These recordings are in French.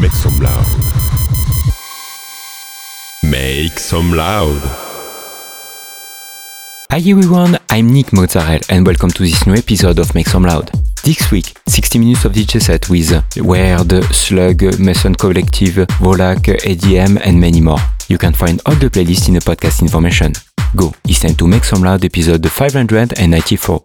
Make some loud. Make some loud. Hi everyone, I'm Nick Mozzarella and welcome to this new episode of Make Some Loud. This week, 60 minutes of DJ set with Weird, Slug, Mason Collective, Volak, ADM and many more. You can find all the playlists in the podcast information. Go, it's time to Make Some Loud episode 594.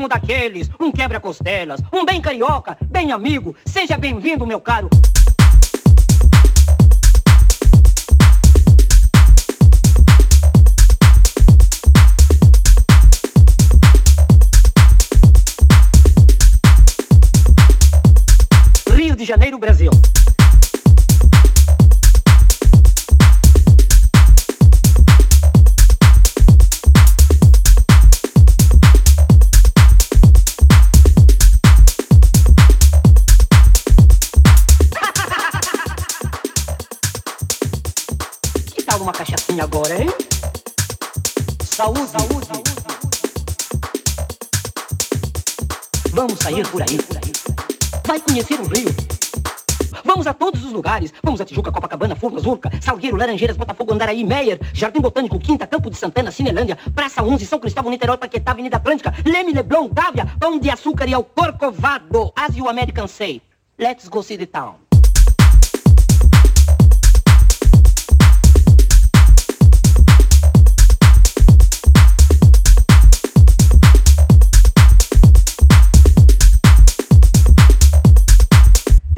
Mesmo daqueles, um quebra-costelas, um bem carioca, bem amigo, seja bem-vindo, meu caro. Rio de Janeiro, Brasil. Uma cachaçinha agora, hein? Saúde, saúde. Vamos sair por aí. Vai conhecer o Rio. Vamos a todos os lugares. Vamos a Tijuca, Copacabana, Furnas, Urca, Salgueiro, Laranjeiras, Botafogo, Andaraí, Meier, Jardim Botânico, Quinta, Campo de Santana, Cinelândia, Praça 11, São Cristóvão, Niterói, Paquetá, Avenida Atlântica, Leme, Leblon, Gávea, Pão de Açúcar e ao Corcovado. As you American say, let's go see the town.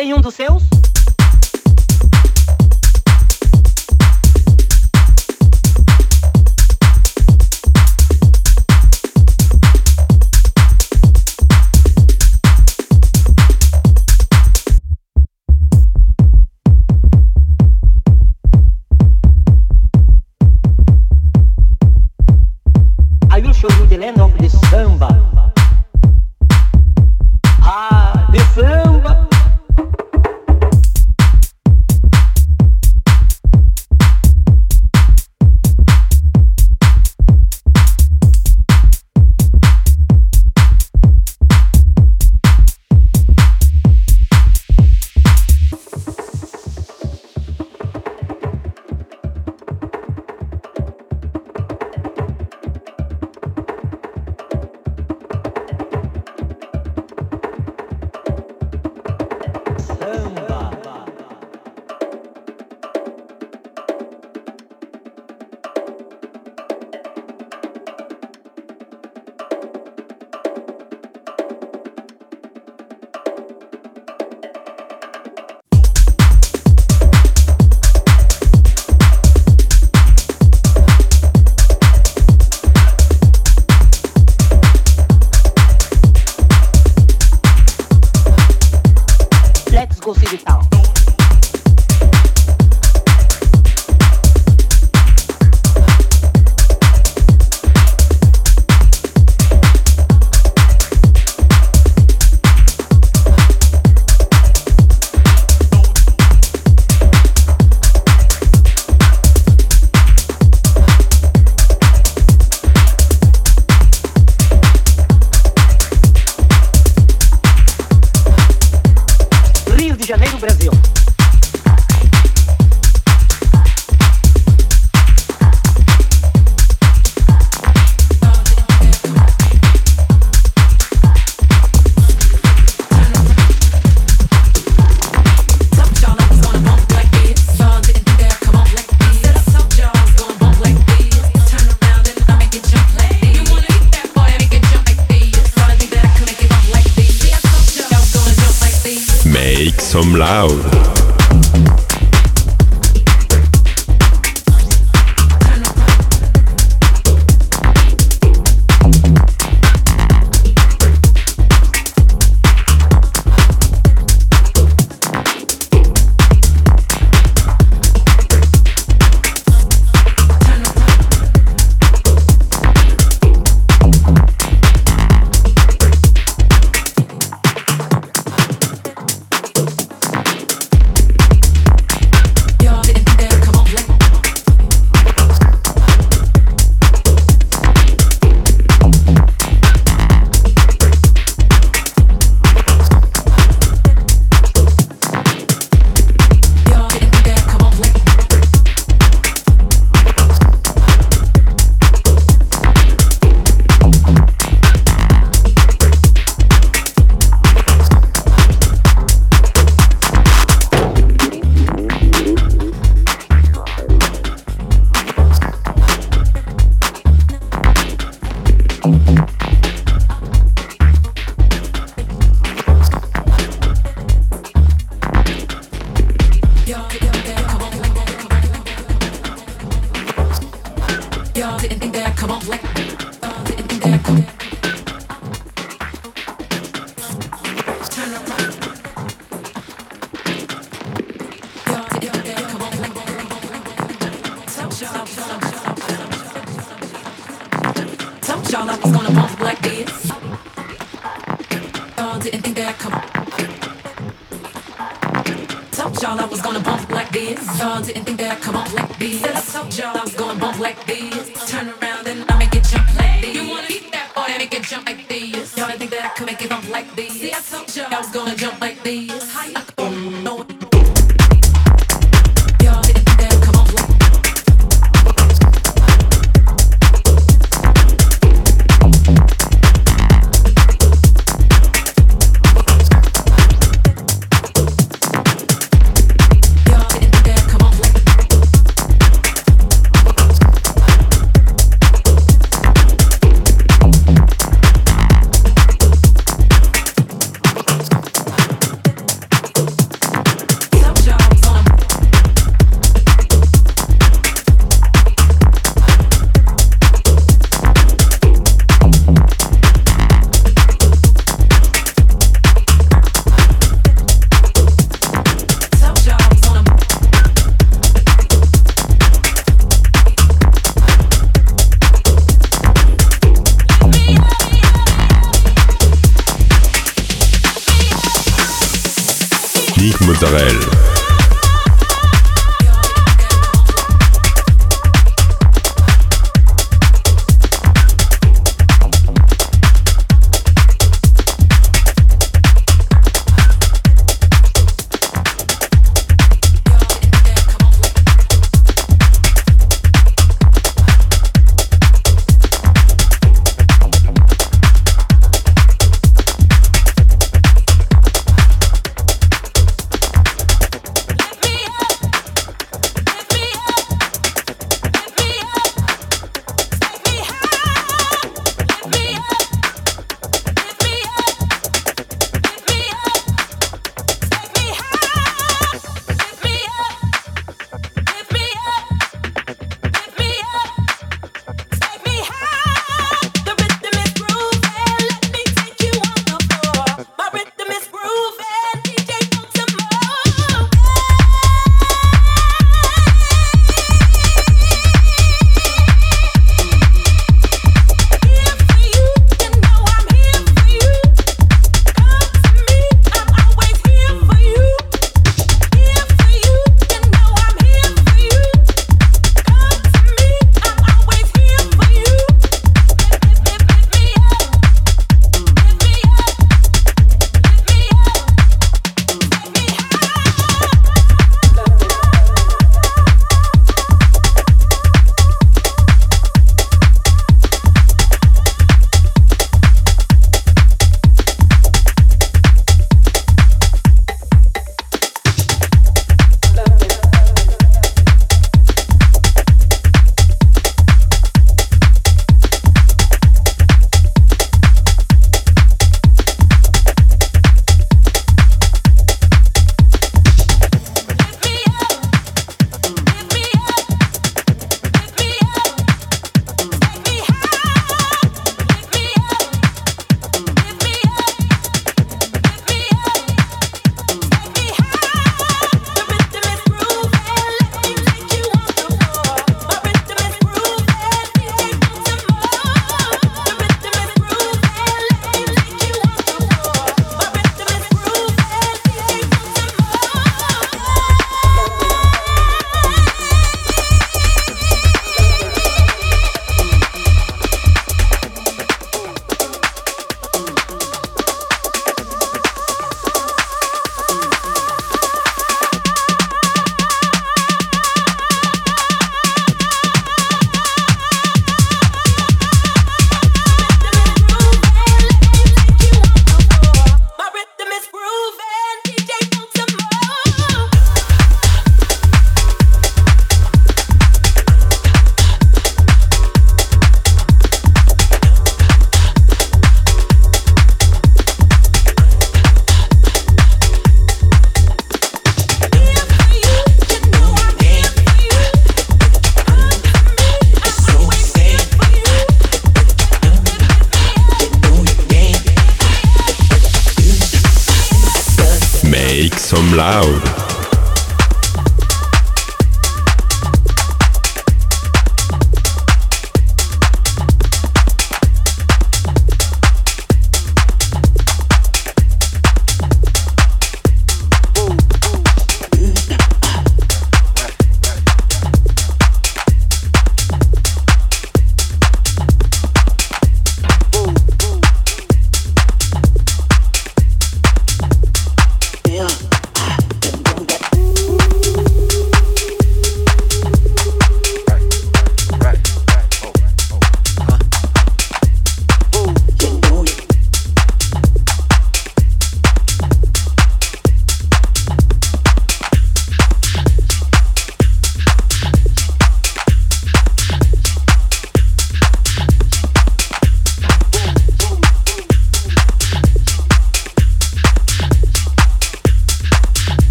Tem um dos seus?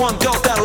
one, go.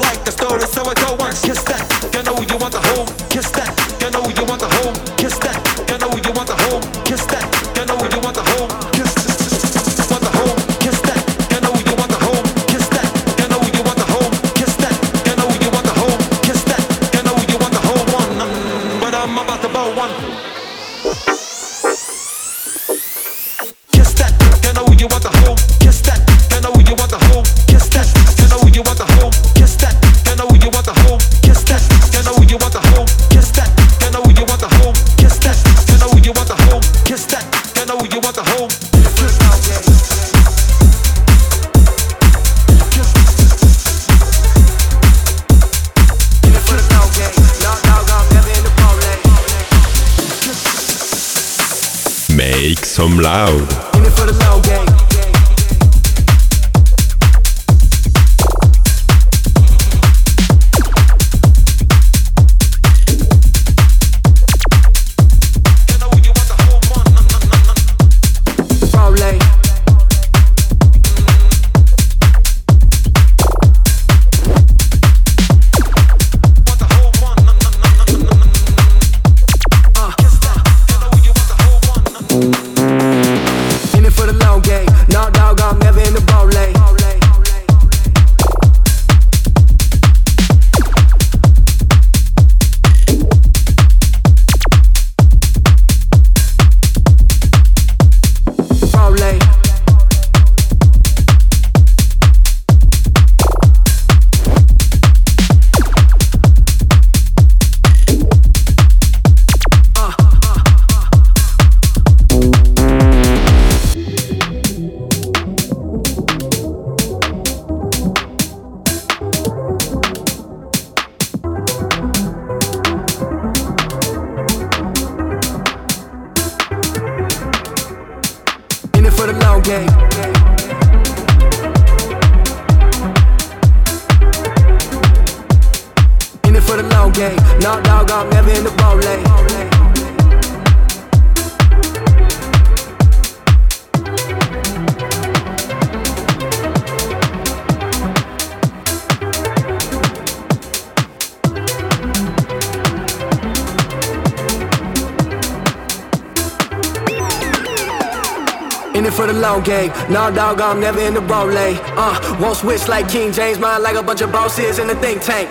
Nah, dog, I'm never in the bro lane. Uh, won't switch like King James, mind like a bunch of bosses in the think tank.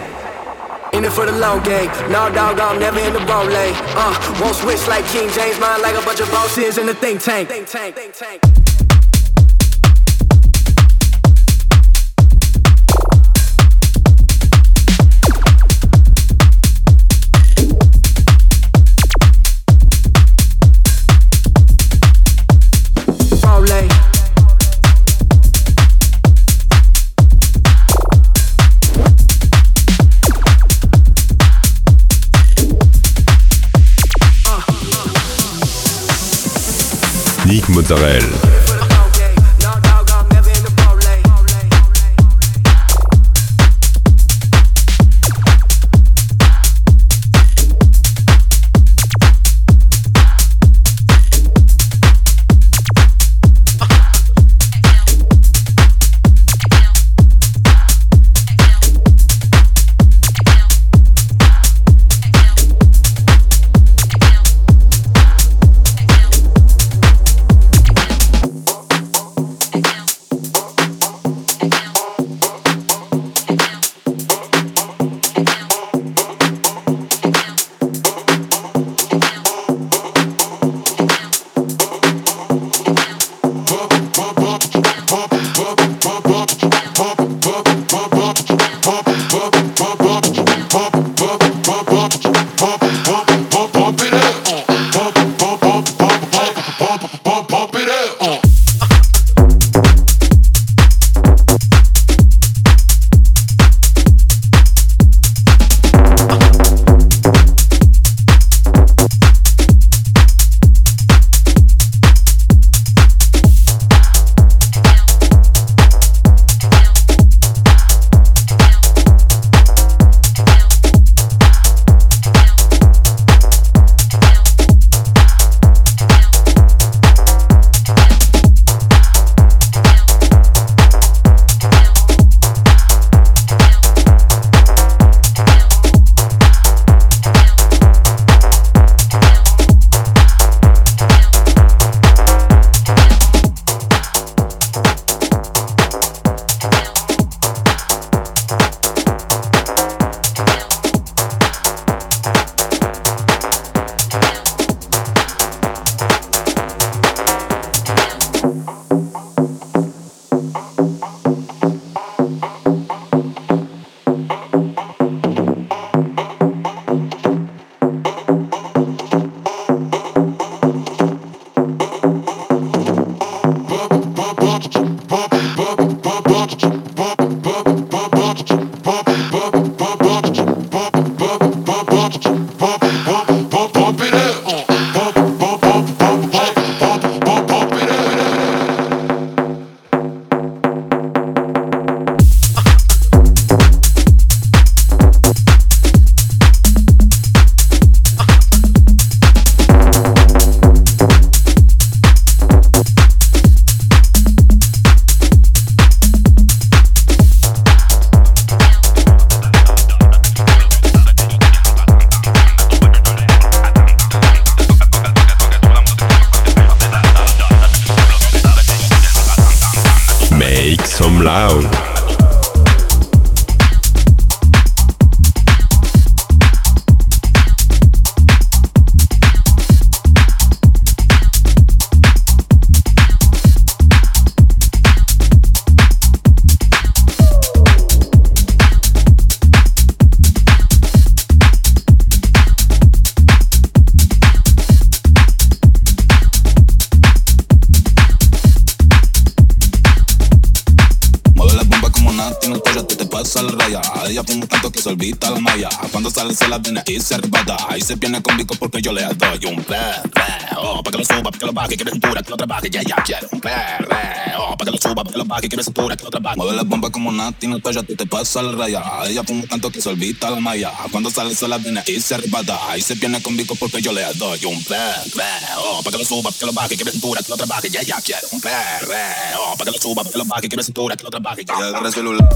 In it for the long game. Nah, dog, I'm never in the bro lane. Uh, won't switch like King James, mind like a bunch of bosses in the think tank. Think tank, think tank. Dominique Mozzarella. Suba, que lo baje, que cintura, que lo trabaje. Ya, ya quiero un perreo. Pa' que lo suba, pa' que lo baje, que cintura, que lo trabaje. Mueve la bomba como nati en el tú te pasas la raya. Ella fuma tanto que se olvida la malla. Cuando sale se la viene y se arrebata. Ahí se viene con bico porque yo le doy un perreo. Pa' que lo suba, pa' que lo baje, que cintura, que lo trabaje. Ya, ya quiero un perreo. Pa' que lo suba, pa' que lo baje, que cintura, que lo trabaje. Ya agarra el celular.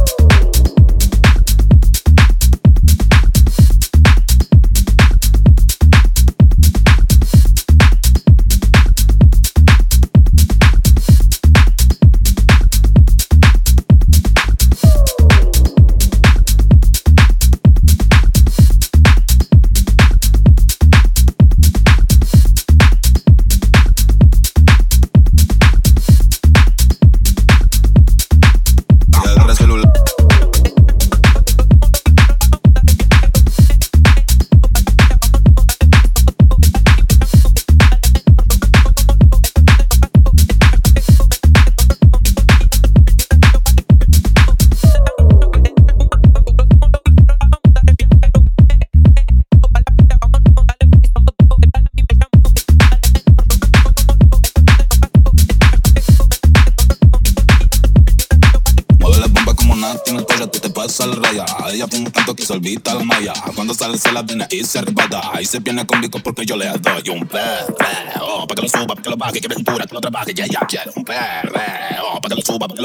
y se rebada. Y se viene conmigo porque yo le doy un pe, pe, oh, para que lo suba, para que lo baje, que ventura, que lo trabaje, ya, ya, quiero un pe.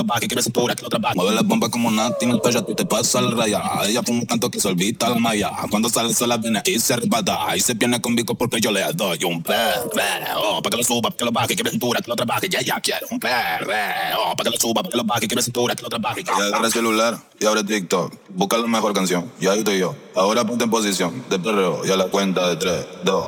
Pa' que lo suba, pa' que lo baje, que me cintura, que lo trabaje. Mueve la bomba como nati en el cuello, tú te pasas la raya. Ella fuma tanto que se olvida la malla. Cuando sale se la viene y se arrebata. Ahí se viene con porque yo le doy un perreo. Pa' que lo suba, pa' que lo baje, que me cintura, que lo trabaje. Ya, ya quiero un perreo. Pa' que lo suba, pa' que lo baje, que me cintura, que lo trabaje. Ya agarra el celular y abre TikTok. Busca la mejor canción. Ya ahí estoy yo. Ahora ponte en posición de perreo y a la cuenta de 3, 2.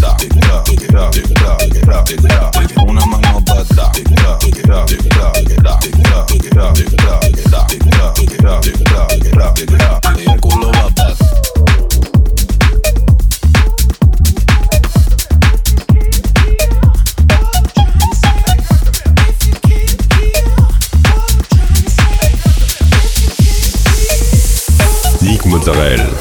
Una mano Mozzarella.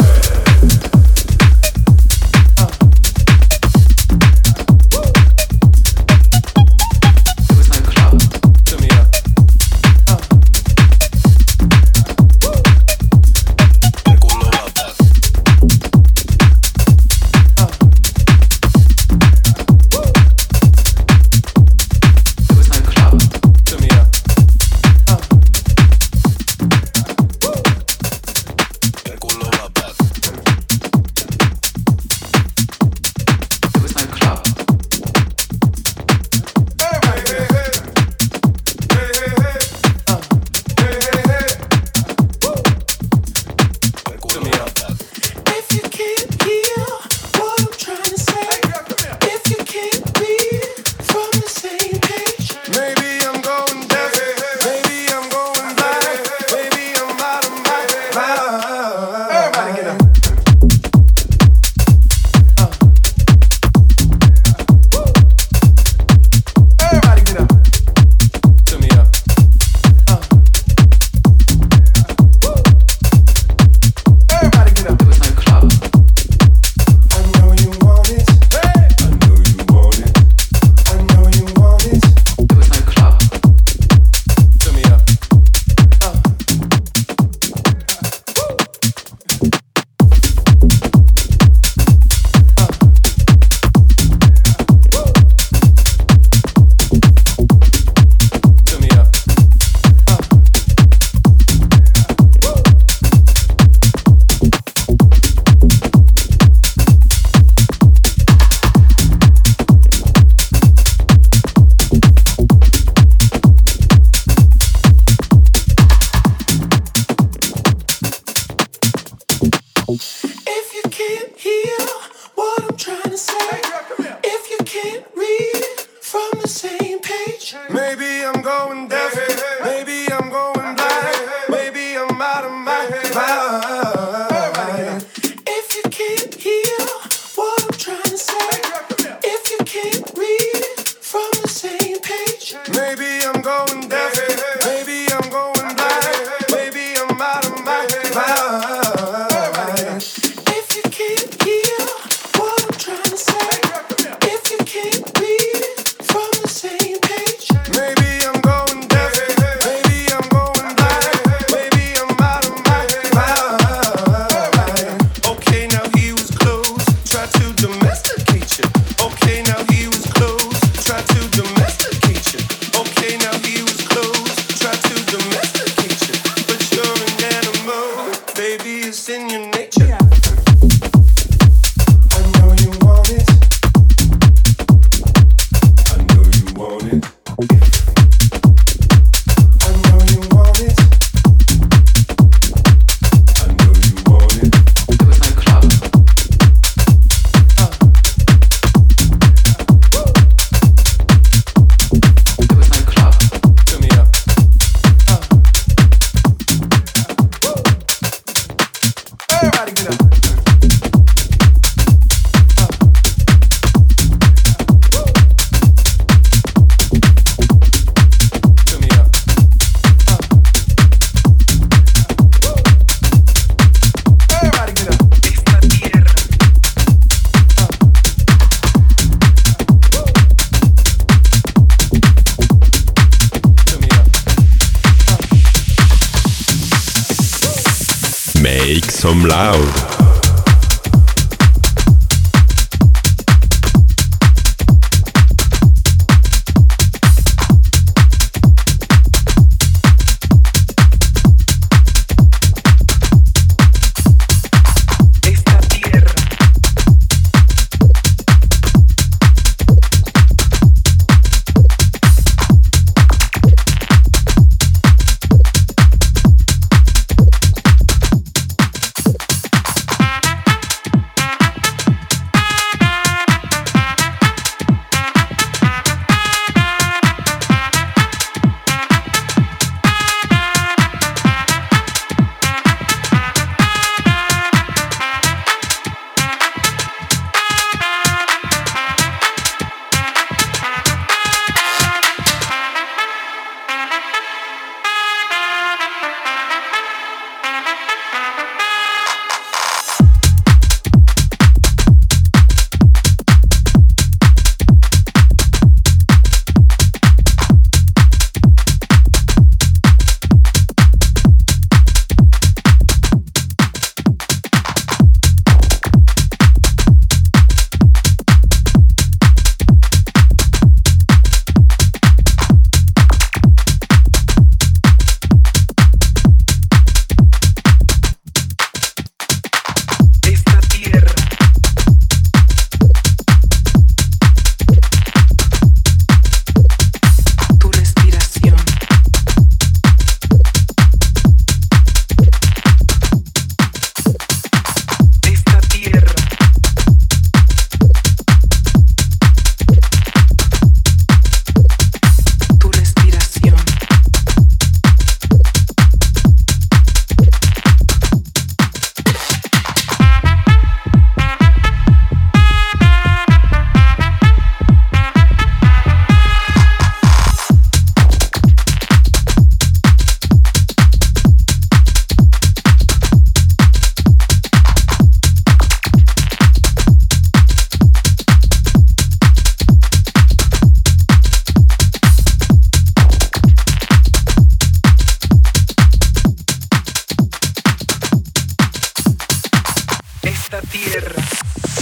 tierra.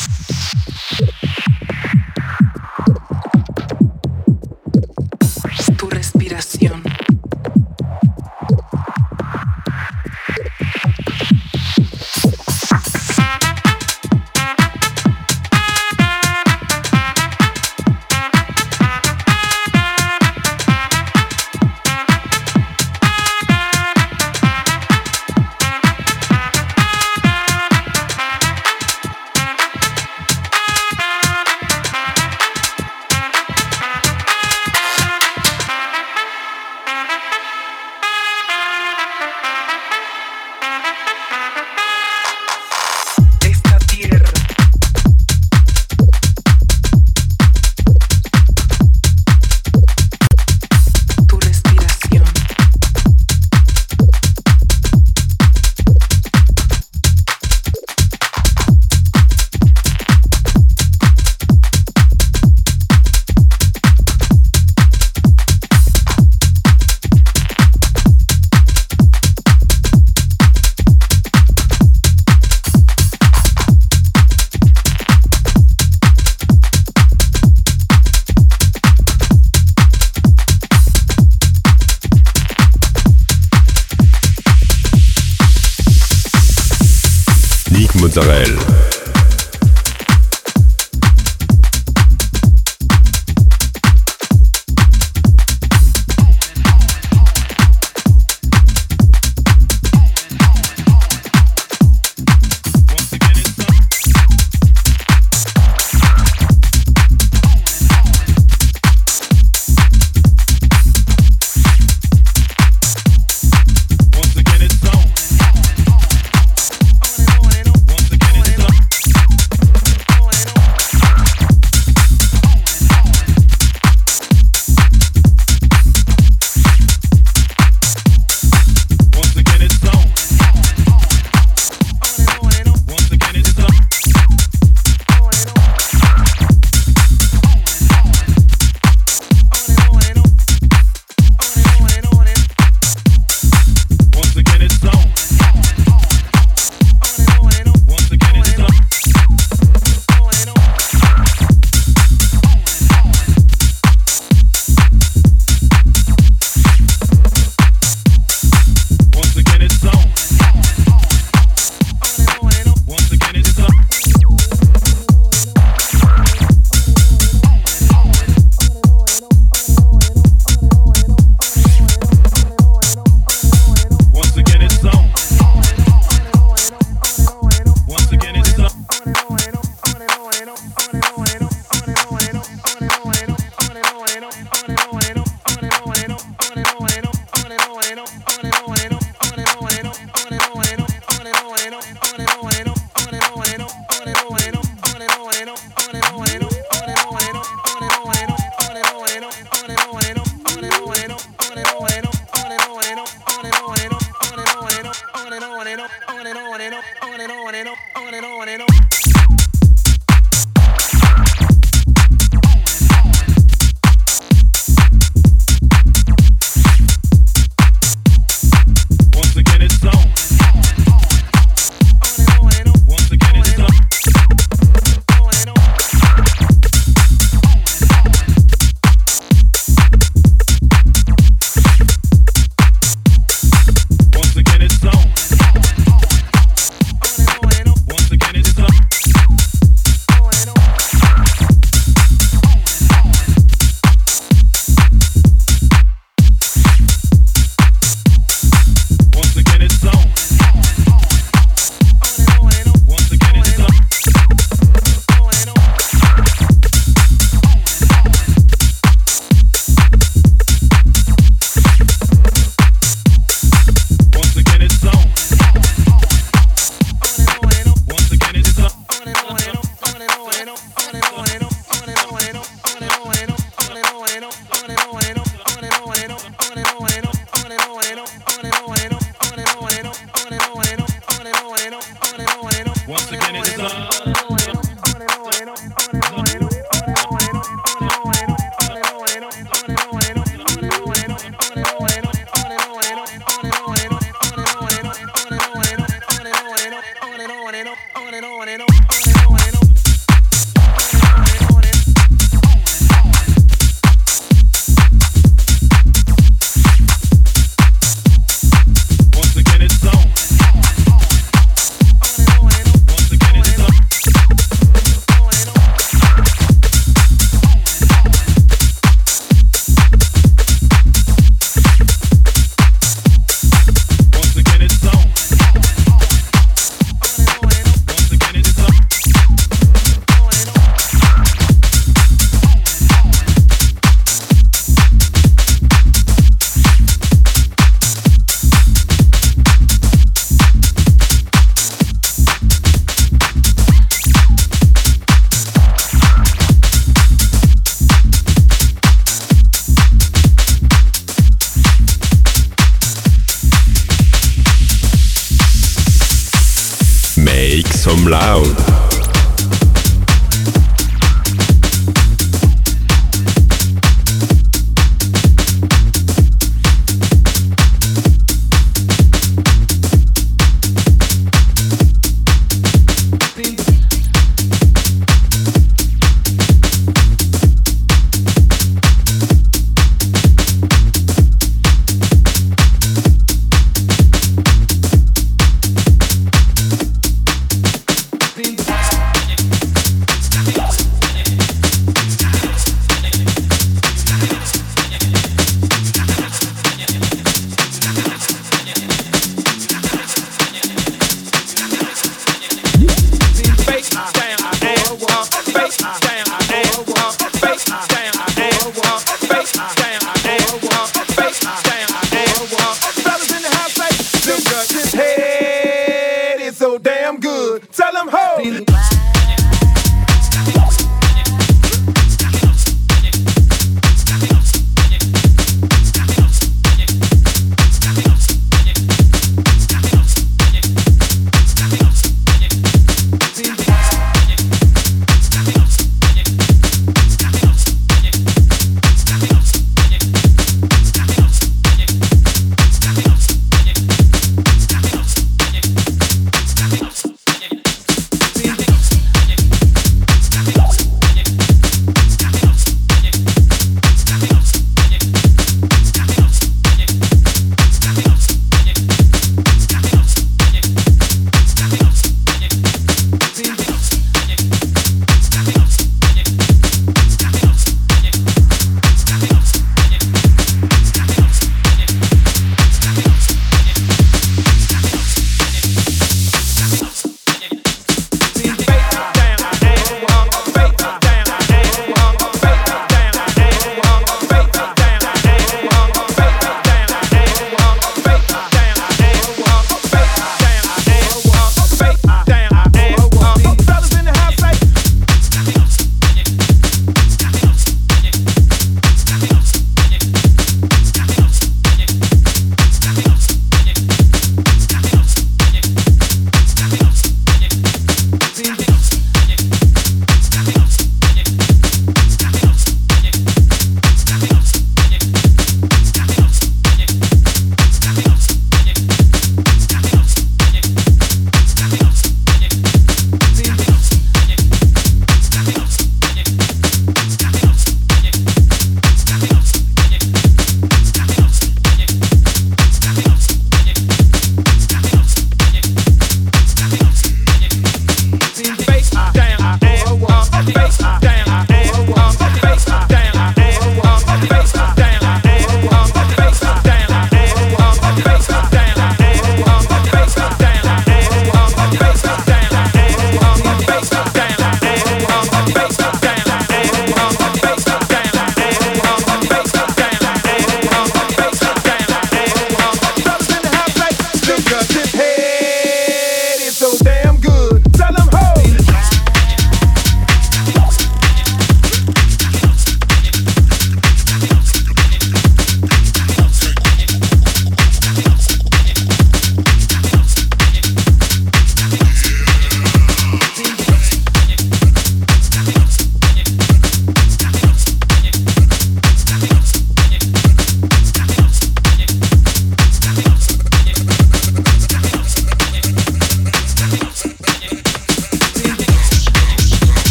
out.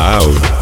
loud.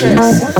Yes.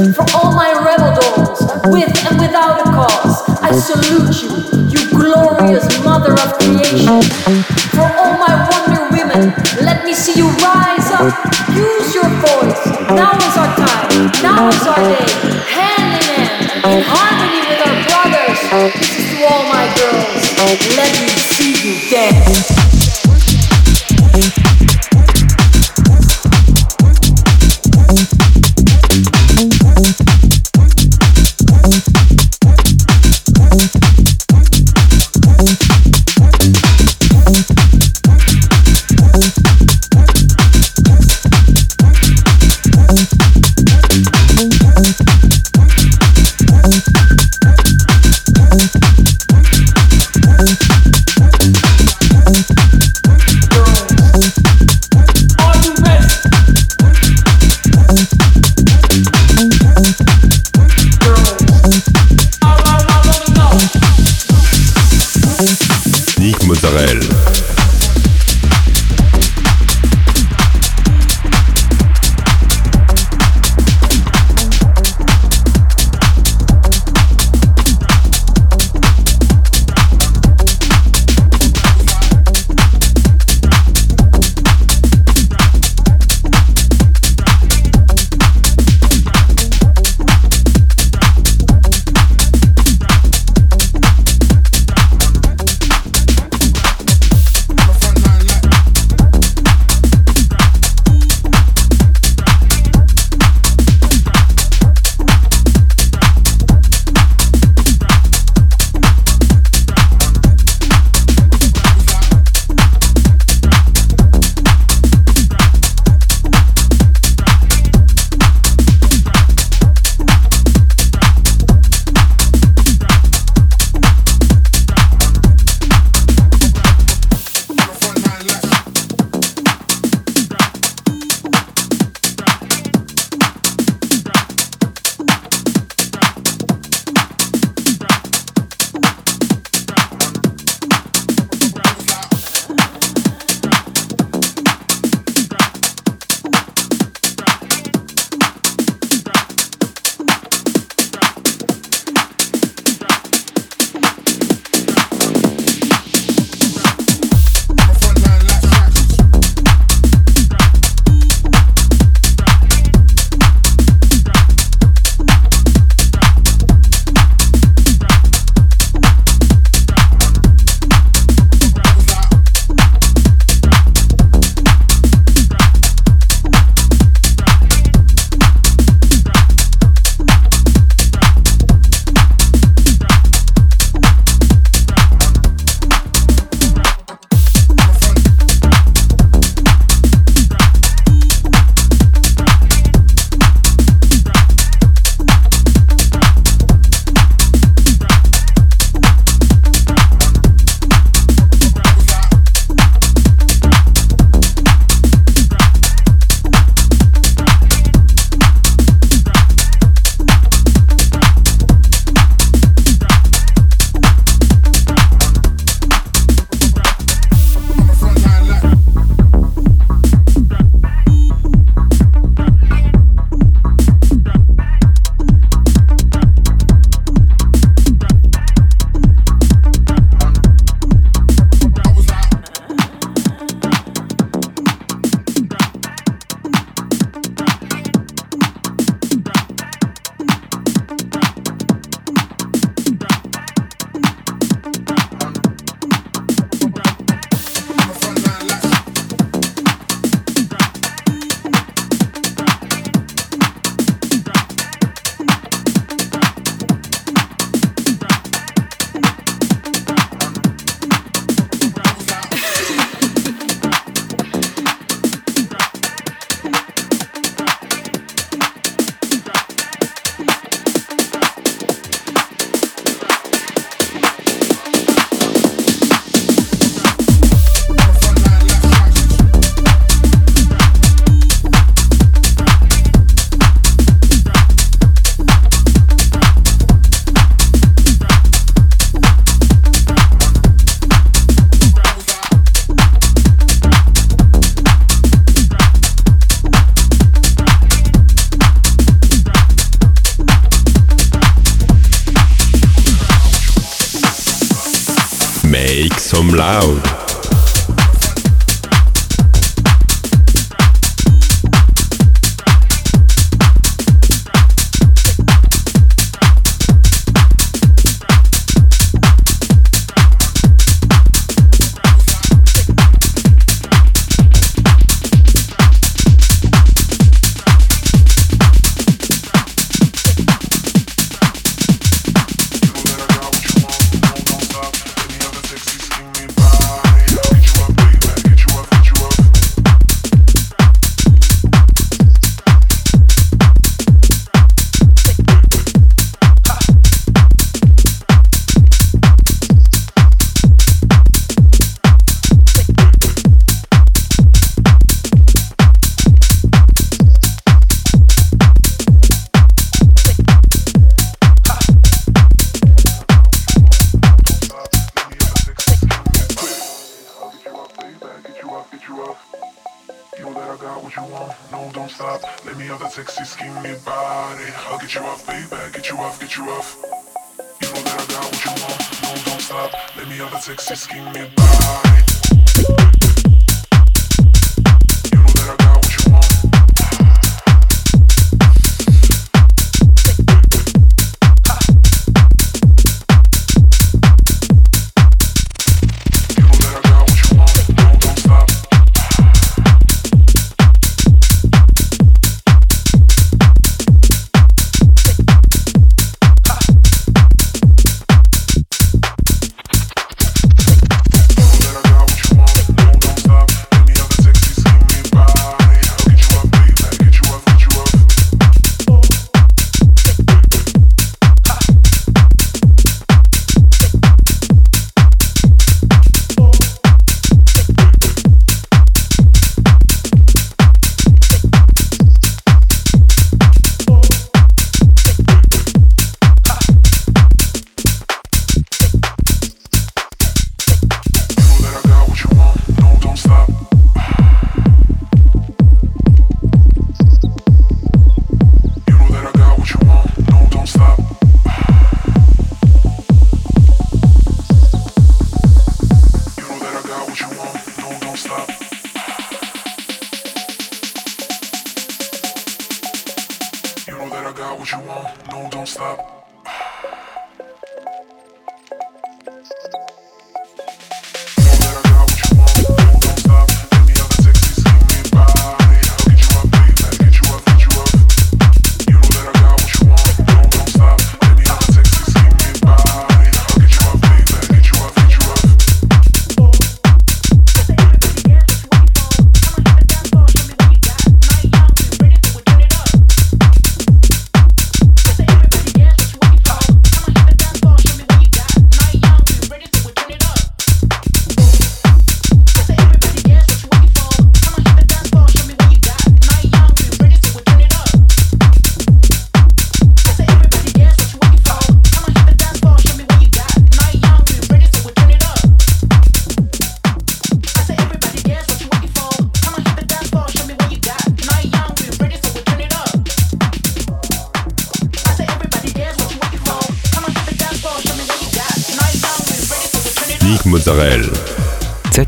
Tchau.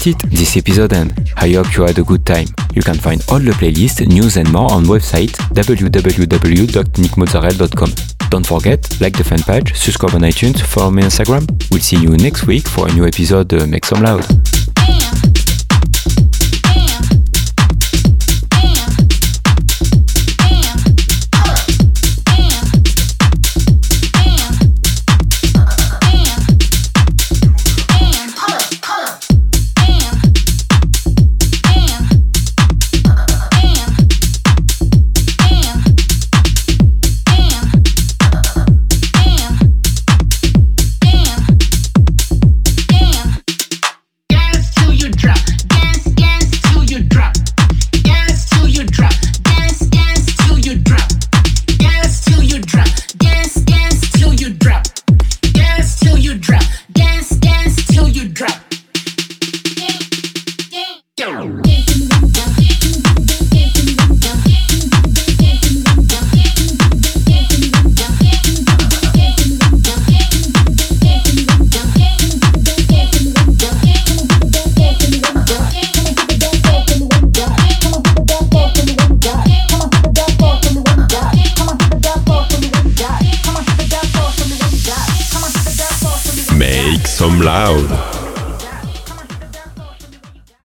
It, this episode and I hope you had a good time. You can find all the playlist, news and more on website www.nickmozzarella.com. Don't forget, like the fan page, subscribe on iTunes, follow me on Instagram. We'll see you next week for a new episode uh, Make Some Loud.